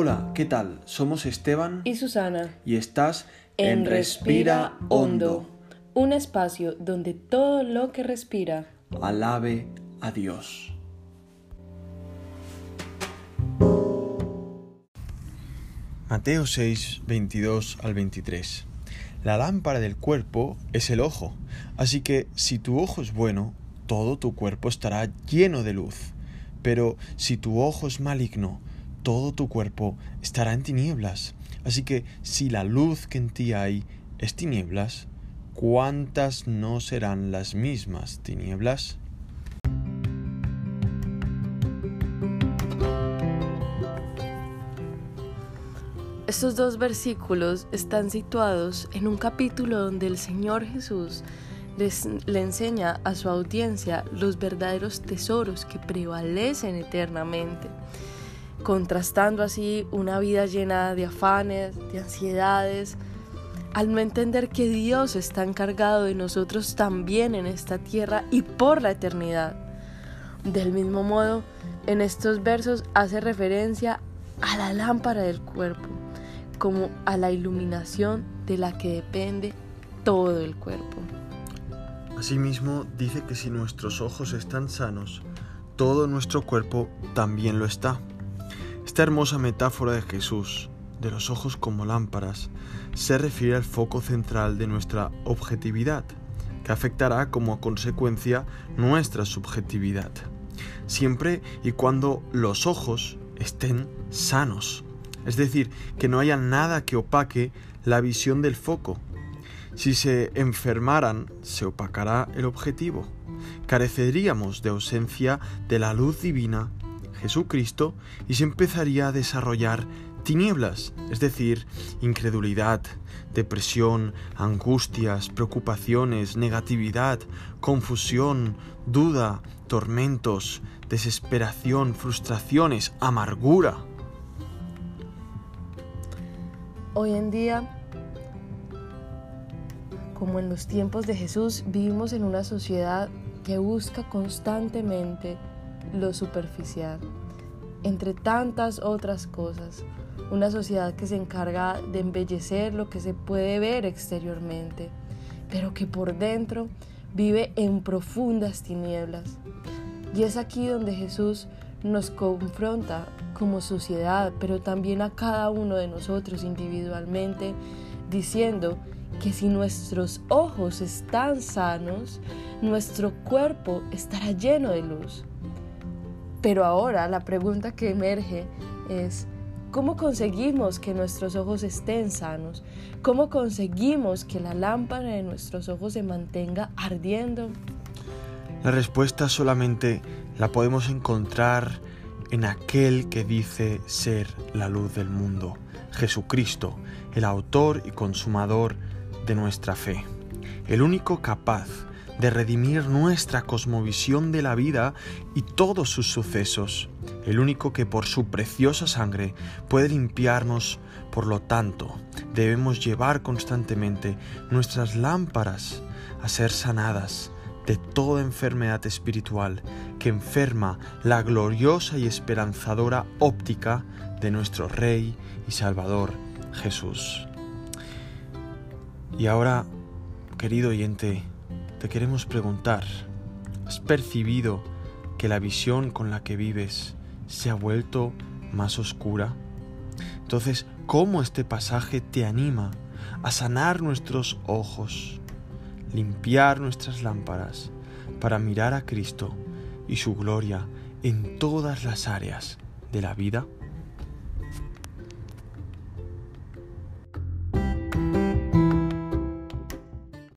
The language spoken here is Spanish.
Hola, ¿qué tal? Somos Esteban y Susana y estás en Respira Hondo, un espacio donde todo lo que respira alabe a Dios. Mateo 6, 22 al 23. La lámpara del cuerpo es el ojo, así que si tu ojo es bueno, todo tu cuerpo estará lleno de luz. Pero si tu ojo es maligno, todo tu cuerpo estará en tinieblas. Así que si la luz que en ti hay es tinieblas, ¿cuántas no serán las mismas tinieblas? Estos dos versículos están situados en un capítulo donde el Señor Jesús le enseña a su audiencia los verdaderos tesoros que prevalecen eternamente contrastando así una vida llena de afanes, de ansiedades, al no entender que Dios está encargado de nosotros también en esta tierra y por la eternidad. Del mismo modo, en estos versos hace referencia a la lámpara del cuerpo, como a la iluminación de la que depende todo el cuerpo. Asimismo, dice que si nuestros ojos están sanos, todo nuestro cuerpo también lo está. Esta hermosa metáfora de Jesús, de los ojos como lámparas, se refiere al foco central de nuestra objetividad, que afectará como consecuencia nuestra subjetividad, siempre y cuando los ojos estén sanos, es decir, que no haya nada que opaque la visión del foco. Si se enfermaran, se opacará el objetivo. Careceríamos de ausencia de la luz divina Jesucristo y se empezaría a desarrollar tinieblas, es decir, incredulidad, depresión, angustias, preocupaciones, negatividad, confusión, duda, tormentos, desesperación, frustraciones, amargura. Hoy en día, como en los tiempos de Jesús, vivimos en una sociedad que busca constantemente lo superficial, entre tantas otras cosas. Una sociedad que se encarga de embellecer lo que se puede ver exteriormente, pero que por dentro vive en profundas tinieblas. Y es aquí donde Jesús nos confronta como sociedad, pero también a cada uno de nosotros individualmente, diciendo que si nuestros ojos están sanos, nuestro cuerpo estará lleno de luz. Pero ahora la pregunta que emerge es, ¿cómo conseguimos que nuestros ojos estén sanos? ¿Cómo conseguimos que la lámpara de nuestros ojos se mantenga ardiendo? La respuesta solamente la podemos encontrar en aquel que dice ser la luz del mundo, Jesucristo, el autor y consumador de nuestra fe, el único capaz de redimir nuestra cosmovisión de la vida y todos sus sucesos, el único que por su preciosa sangre puede limpiarnos. Por lo tanto, debemos llevar constantemente nuestras lámparas a ser sanadas de toda enfermedad espiritual que enferma la gloriosa y esperanzadora óptica de nuestro Rey y Salvador Jesús. Y ahora, querido oyente, te queremos preguntar, ¿has percibido que la visión con la que vives se ha vuelto más oscura? Entonces, ¿cómo este pasaje te anima a sanar nuestros ojos, limpiar nuestras lámparas para mirar a Cristo y su gloria en todas las áreas de la vida?